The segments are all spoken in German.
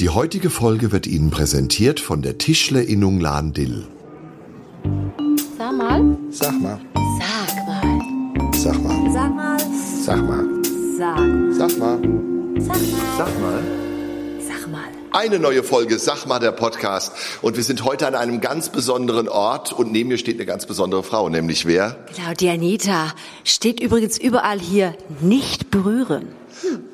Die heutige Folge wird Ihnen präsentiert von der Tischlerinnung Lahn-Dill. Sag mal. Sag mal. Sag mal. Sag mal. Sag mal. Sag mal. Sag. Sag mal. Sag mal. Sag mal. Sag mal. Eine neue Folge, sag mal, der Podcast. Und wir sind heute an einem ganz besonderen Ort und neben mir steht eine ganz besondere Frau, nämlich wer? Genau, die Anita steht übrigens überall hier. Nicht berühren.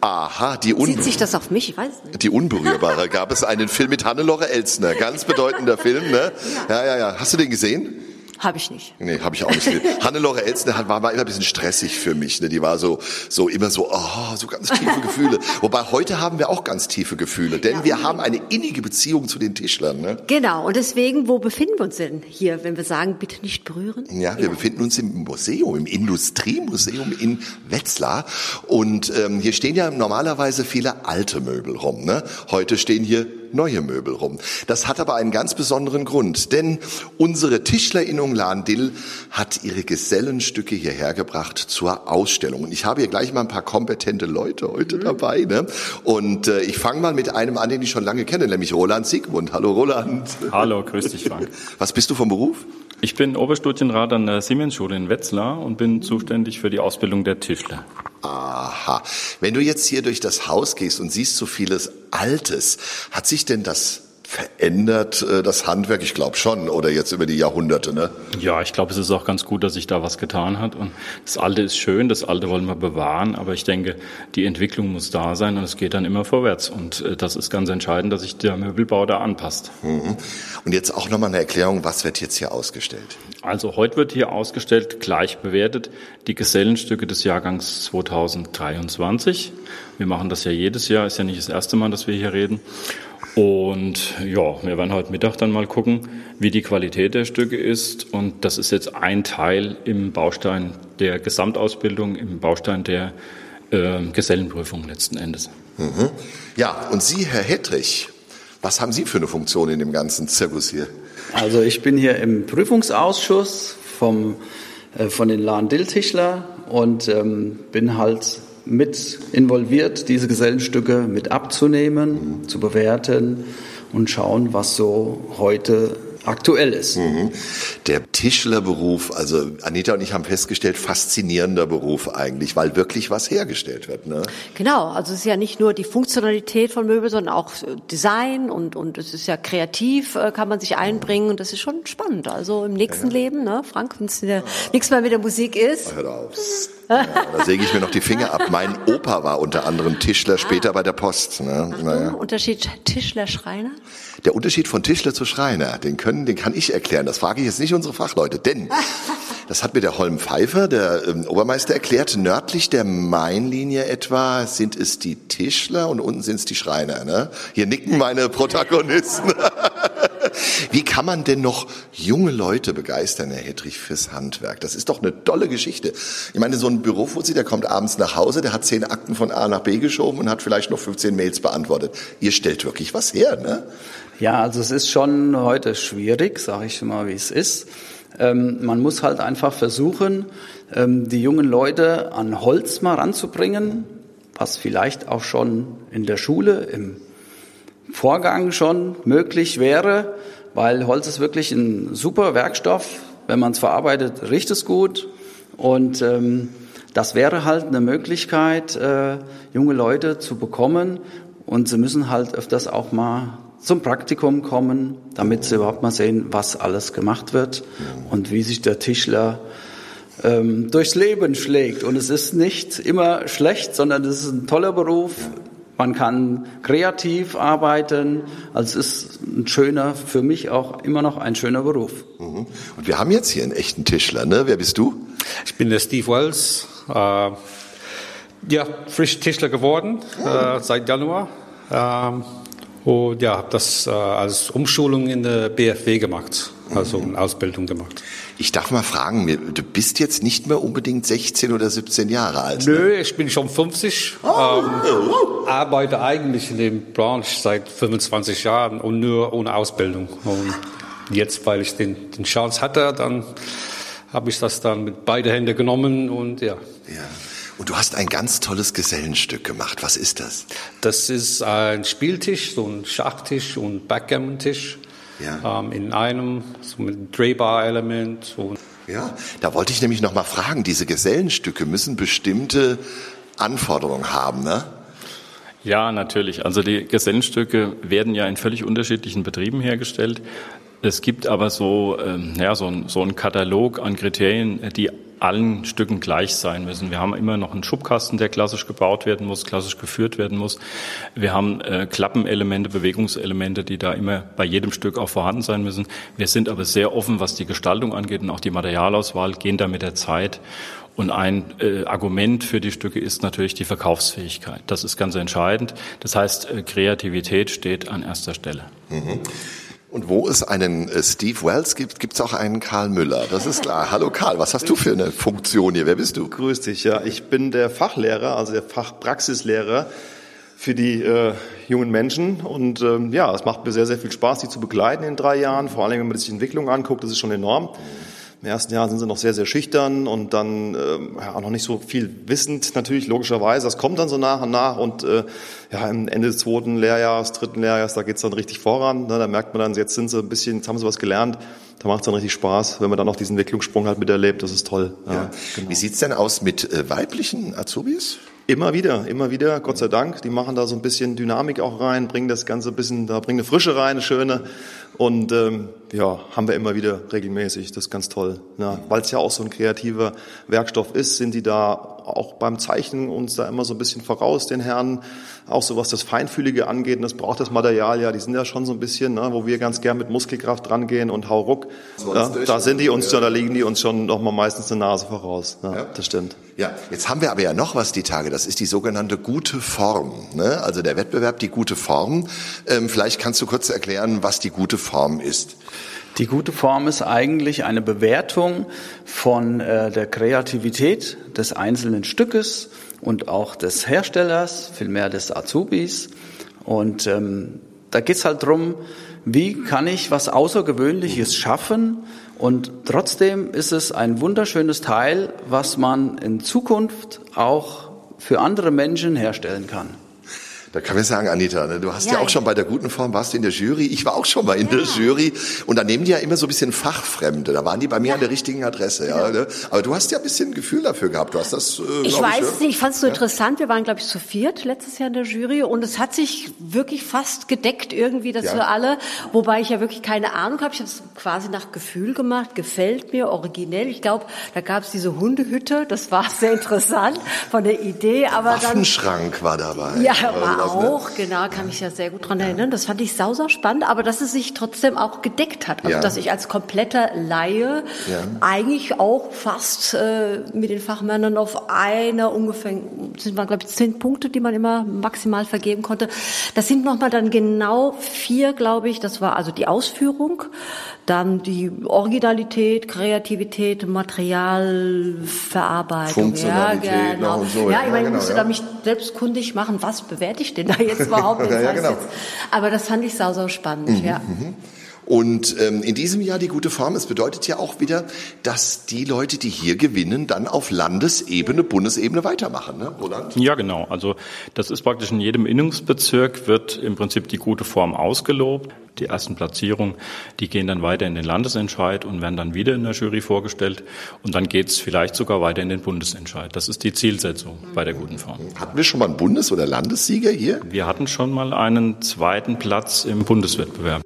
Aha, die, Un Sieht sich das auf mich? Ich weiß nicht. die Unberührbare. Gab es einen Film mit Hannelore Elsner, ganz bedeutender Film, ne? Ja, ja, ja. Hast du den gesehen? Habe ich nicht. Nee, habe ich auch nicht. Hannelore Elsner hat- war mal immer ein bisschen stressig für mich. Ne? Die war so, so immer so, oh, so ganz tiefe Gefühle. Wobei heute haben wir auch ganz tiefe Gefühle, denn wir haben eine innige Beziehung zu den Tischlern. Ne? Genau, und deswegen, wo befinden wir uns denn hier, wenn wir sagen, bitte nicht berühren? Ja, wir befinden uns im Museum, im Industriemuseum in Wetzlar. Und ähm, hier stehen ja normalerweise viele alte Möbel rum. Ne? Heute stehen hier neue Möbel rum. Das hat aber einen ganz besonderen Grund, denn unsere Tischlerinnung Lahn-Dill hat ihre Gesellenstücke hierher gebracht zur Ausstellung. Und ich habe hier gleich mal ein paar kompetente Leute heute dabei. Ne? Und äh, ich fange mal mit einem an, den ich schon lange kenne, nämlich Roland Siegmund. Hallo Roland. Hallo, grüß dich, Frank. Was bist du vom Beruf? Ich bin Oberstudienrat an der Siemensschule in Wetzlar und bin zuständig für die Ausbildung der Tischler. Aha. Wenn du jetzt hier durch das Haus gehst und siehst so vieles Altes, hat sich denn das verändert, äh, das Handwerk? Ich glaube schon, oder jetzt über die Jahrhunderte, ne? Ja, ich glaube, es ist auch ganz gut, dass sich da was getan hat. Und das Alte ist schön, das Alte wollen wir bewahren, aber ich denke, die Entwicklung muss da sein und es geht dann immer vorwärts. Und äh, das ist ganz entscheidend, dass sich der Möbelbau da anpasst. Mhm. Und jetzt auch nochmal eine Erklärung, was wird jetzt hier ausgestellt? Also heute wird hier ausgestellt, gleich bewertet, die Gesellenstücke des Jahrgangs 2023. Wir machen das ja jedes Jahr, ist ja nicht das erste Mal, dass wir hier reden. Und ja, wir werden heute Mittag dann mal gucken, wie die Qualität der Stücke ist. Und das ist jetzt ein Teil im Baustein der Gesamtausbildung, im Baustein der äh, Gesellenprüfung letzten Endes. Mhm. Ja, und Sie, Herr Hettrich, was haben Sie für eine Funktion in dem ganzen Zirkus hier? Also ich bin hier im Prüfungsausschuss vom, äh, von den Lahn-Dill-Tischler und ähm, bin halt mit involviert, diese Gesellenstücke mit abzunehmen, zu bewerten und schauen, was so heute aktuell ist. Mhm. Der Tischlerberuf, also Anita und ich haben festgestellt, faszinierender Beruf eigentlich, weil wirklich was hergestellt wird. Ne? Genau, also es ist ja nicht nur die Funktionalität von Möbeln, sondern auch äh, Design und, und es ist ja kreativ, äh, kann man sich einbringen und das ist schon spannend. Also im nächsten Leben, ne, Frank, wenn es nichts mehr mit der Musik ist, Hör auf. Ja, da säge ich mir noch die Finger ab. Mein Opa war unter anderem Tischler, später bei der Post. Ne? Naja. Unterschied Tischler-Schreiner? Der Unterschied von Tischler zu Schreiner, den können, den kann ich erklären. Das frage ich jetzt nicht unsere Fachleute, denn das hat mir der Holm Pfeiffer, der ähm, Obermeister, erklärt. Nördlich der Mainlinie etwa sind es die Tischler und unten sind es die Schreiner. Ne? Hier nicken meine Protagonisten. Wie kann man denn noch junge Leute begeistern, Herr Hedrich, fürs Handwerk? Das ist doch eine tolle Geschichte. Ich meine, so ein Bürofuzzi, der kommt abends nach Hause, der hat zehn Akten von A nach B geschoben und hat vielleicht noch 15 Mails beantwortet. Ihr stellt wirklich was her, ne? Ja, also es ist schon heute schwierig, sage ich mal, wie es ist. Ähm, man muss halt einfach versuchen, ähm, die jungen Leute an Holz mal ranzubringen, was vielleicht auch schon in der Schule im Vorgang schon möglich wäre, weil Holz ist wirklich ein super Werkstoff. Wenn man es verarbeitet, riecht es gut. Und ähm, das wäre halt eine Möglichkeit, äh, junge Leute zu bekommen. Und sie müssen halt öfters auch mal zum Praktikum kommen, damit sie überhaupt mal sehen, was alles gemacht wird und wie sich der Tischler ähm, durchs Leben schlägt. Und es ist nicht immer schlecht, sondern es ist ein toller Beruf. Man kann kreativ arbeiten. Also es ist ein schöner, für mich auch immer noch ein schöner Beruf. Mhm. Und wir haben jetzt hier einen echten Tischler, ne? Wer bist du? Ich bin der Steve Wells, äh, ja, frisch Tischler geworden äh, seit Januar. Ähm, und ja, habe das äh, als Umschulung in der BFW gemacht, also eine Ausbildung gemacht. Ich darf mal fragen, du bist jetzt nicht mehr unbedingt 16 oder 17 Jahre alt. Ne? Nö, ich bin schon 50, ähm, arbeite eigentlich in dem Branche seit 25 Jahren und nur ohne Ausbildung. Und jetzt, weil ich den, den Chance hatte, dann habe ich das dann mit beide Hände genommen und ja. Ja. Und du hast ein ganz tolles Gesellenstück gemacht. Was ist das? Das ist ein Spieltisch, so ein Schachtisch und Backgammon-Tisch Ja. ähm, in einem, so mit Drehbar-Element. So. Ja, da wollte ich nämlich noch mal fragen, diese Gesellenstücke müssen bestimmte Anforderungen haben, ne? Ja, natürlich. Also die Gesellenstücke werden ja in völlig unterschiedlichen Betrieben hergestellt. Es gibt aber so, ähm, ja, so, ein, so einen Katalog an Kriterien, die allen Stücken gleich sein müssen. Wir haben immer noch einen Schubkasten, der klassisch gebaut werden muss, klassisch geführt werden muss. Wir haben äh, Klappenelemente, Bewegungselemente, die da immer bei jedem Stück auch vorhanden sein müssen. Wir sind aber sehr offen, was die Gestaltung angeht und auch die Materialauswahl, gehen da mit der Zeit. Und ein äh, Argument für die Stücke ist natürlich die Verkaufsfähigkeit. Das ist ganz entscheidend. Das heißt, äh, Kreativität steht an erster Stelle. Und wo es einen äh, Steve Wells gibt, gibt es auch einen Karl Müller. Das ist klar. Hallo Karl, was hast du für eine Funktion hier? Wer bist du? Grüß dich, ja. Ich bin der Fachlehrer, also der Fachpraxislehrer für die äh, jungen Menschen. Und ähm, ja, es macht mir sehr, sehr viel Spaß, die zu begleiten in drei Jahren. Vor allem, wenn man sich die Entwicklung anguckt, das ist schon enorm. Im ersten Jahr sind sie noch sehr, sehr schüchtern und dann ähm, ja, auch noch nicht so viel wissend, natürlich logischerweise. Das kommt dann so nach und nach und äh, ja, am Ende des zweiten Lehrjahres, dritten Lehrjahres, da geht's dann richtig voran. Ne? Da merkt man dann, jetzt sind sie ein bisschen, jetzt haben sie was gelernt. Da macht's dann richtig Spaß, wenn man dann auch diesen Entwicklungssprung halt miterlebt. Das ist toll. Ja, genau. Wie sieht's denn aus mit äh, weiblichen Azubis? Immer wieder, immer wieder, Gott sei Dank. Die machen da so ein bisschen Dynamik auch rein, bringen das Ganze ein bisschen, da bringen eine Frische rein, eine schöne. Und ähm, ja, haben wir immer wieder regelmäßig. Das ist ganz toll. Ja, Weil es ja auch so ein kreativer Werkstoff ist, sind die da auch beim Zeichnen uns da immer so ein bisschen voraus, den Herren. Auch so was das Feinfühlige angeht. Und das braucht das Material ja. Die sind ja schon so ein bisschen, ne, wo wir ganz gern mit Muskelkraft rangehen und hau ruck. Ja, da sind die uns, ja. da liegen die uns schon noch mal meistens eine Nase voraus. Ja, Ja. Das stimmt. Ja, jetzt haben wir aber ja noch was die Tage. Das ist die sogenannte gute Form. Ne? Also der Wettbewerb, die gute Form. Ähm, vielleicht kannst du kurz erklären, was die gute Form ist. Die gute Form ist eigentlich eine Bewertung von äh, der Kreativität des einzelnen Stückes und auch des Herstellers, vielmehr des Azubis. Und ähm, da geht's halt drum, wie kann ich was Außergewöhnliches schaffen und trotzdem ist es ein wunderschönes Teil, was man in Zukunft auch für andere Menschen herstellen kann. Da kann man sagen, Anita, ne, du hast ja, Ja, auch ich- schon bei der guten Form, warst du in der Jury. Ich war auch schon mal in der Jury. Und da nehmen die ja immer so ein bisschen Fachfremde. Da waren die bei mir an der richtigen Adresse. Ja, ne? Aber du hast ja ein bisschen Gefühl dafür gehabt. Du hast das, äh, Ich weiß ne? es nicht, ich fand es so interessant. Wir waren, glaube ich, zu viert letztes Jahr in der Jury und es hat sich wirklich fast gedeckt irgendwie, dass Ja. wir alle, wobei ich ja wirklich keine Ahnung habe. Ich habe es quasi nach Gefühl gemacht, gefällt mir, originell. Ich glaube, da gab es diese Hundehütte, das war sehr interessant von der Idee, aber dann Waffenschrank war dabei. ja, war sowas, ne? auch, genau, kann mich ja sehr gut dran erinnern. Das fand ich sauser spannend, aber dass es sich trotzdem auch gedeckt hat. Also, Ja. dass ich als kompletter Laie Ja. eigentlich auch fast äh, mit den Fachmännern auf einer ungefähr, sind glaube ich zehn Punkte, die man immer maximal vergeben konnte. Das sind nochmal dann genau vier, glaube ich. Das war also die Ausführung, dann die Originalität, Kreativität, Materialverarbeitung. Funktionalität ja, genau. so, Ja, ja, ich meine, ich genau, musste ja. da mich selbstkundig machen, was bewerte ich denn da jetzt überhaupt? Ja, genau. jetzt, aber das fand ich sau, sau spannend, ja. Und ähm, in diesem Jahr die gute Form, es bedeutet ja auch wieder, dass die Leute, die hier gewinnen, dann auf Landesebene, Bundesebene weitermachen, ne, Roland? Ja, genau. Also das ist praktisch in jedem Innungsbezirk wird im Prinzip die gute Form ausgelobt. Die ersten Platzierungen, die gehen dann weiter in den Landesentscheid und werden dann wieder in der Jury vorgestellt. Und dann geht's vielleicht sogar weiter in den Bundesentscheid. Das ist die Zielsetzung bei der guten Form. Hatten wir schon mal einen Bundes- oder Landessieger hier? Wir hatten schon mal einen zweiten Platz im Bundeswettbewerb.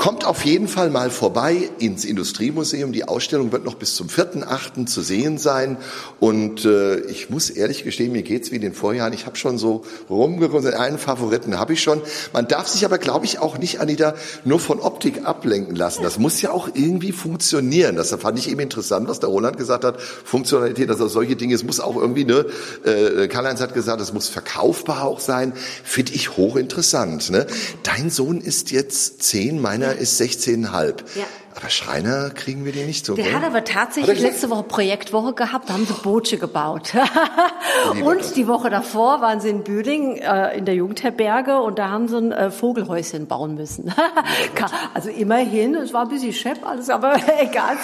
Kommt auf jeden Fall mal vorbei ins Industriemuseum. Die Ausstellung wird noch bis zum 4.8. zu sehen sein. Und äh, ich muss ehrlich gestehen, mir geht's wie in den Vorjahren. Ich habe schon so rumgekommen, einen Favoriten habe ich schon. Man darf sich aber, glaube ich, auch nicht, Anita, nur von Optik ablenken lassen. Das muss ja auch irgendwie funktionieren. Das fand ich eben interessant, was der Roland gesagt hat. Funktionalität, also solche Dinge, es muss auch irgendwie, ne, äh, Karl-Heinz hat gesagt, es muss verkaufbar auch sein. Finde ich hochinteressant. Ne? Dein Sohn ist jetzt zehn, meiner ist 16,5. Ja. Aber Schreiner kriegen wir die nicht so. Der gell? hat aber Hat er tatsächlich gesagt? letzte Woche Projektwoche gehabt, da haben sie Boote gebaut. Und die Woche davor waren sie in Büding äh, in der Jugendherberge und da haben sie ein äh, Vogelhäuschen bauen müssen. Also immerhin, es war ein bisschen schepp alles, aber egal.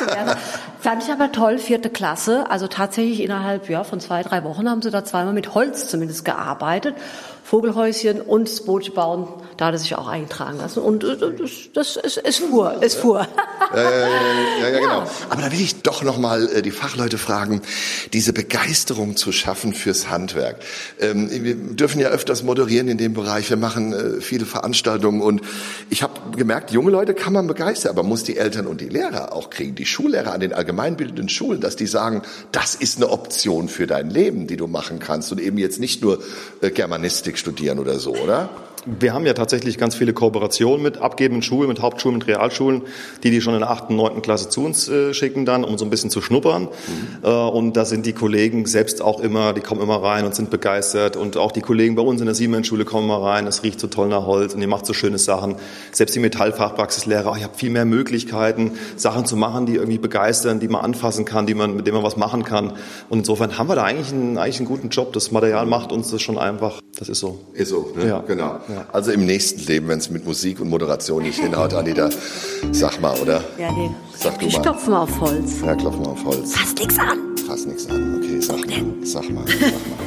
Fand ich aber toll, vierte Klasse. Also tatsächlich innerhalb ja, von zwei, drei Wochen haben sie da zweimal mit Holz zumindest gearbeitet. Vogelhäuschen und das Boot bauen, da hat er sich auch eintragen lassen. Und äh, das, das es, fuhr, es fuhr. Ja, ja, genau. Aber da will ich doch noch mal äh, die Fachleute fragen, diese Begeisterung zu schaffen fürs Handwerk. Ähm, wir dürfen ja öfters moderieren in dem Bereich. Wir machen äh, viele Veranstaltungen und ich habe gemerkt, junge Leute kann man begeistern, aber muss die Eltern und die Lehrer auch kriegen, die Schullehrer an den allgemeinbildenden Schulen, dass die sagen, das ist eine Option für dein Leben, die du machen kannst und eben jetzt nicht nur äh, Germanistik studieren oder so, oder? Wir haben ja tatsächlich ganz viele Kooperationen mit abgebenden Schulen, mit Hauptschulen, mit Realschulen, die die schon in der achten, neunten Klasse zu uns äh, schicken dann, um so ein bisschen zu schnuppern. Äh, und da sind die Kollegen selbst auch immer, die kommen immer rein und sind begeistert. Und auch die Kollegen bei uns in der Siemens-Schule kommen mal rein, es riecht so toll nach Holz und ihr macht so schöne Sachen. Selbst die Metallfachpraxislehrer, oh, ich habe viel mehr Möglichkeiten, Sachen zu machen, die irgendwie begeistern, die man anfassen kann, die man, mit denen man was machen kann. Und insofern haben wir da eigentlich einen, eigentlich einen guten Job. Das Material macht uns das schon einfach. Das ist so. Ist so, ne? Ja. genau. Also im nächsten Leben, wenn es mit Musik und Moderation nicht hinhaut, Anita, sag mal, oder? Ja, nee. Sag du Ich mal. klopfe mal auf Holz. Ja, klopfen auf Holz. Fass nix an. Fass nichts an. Okay, sag mal, sag mal, sag mal.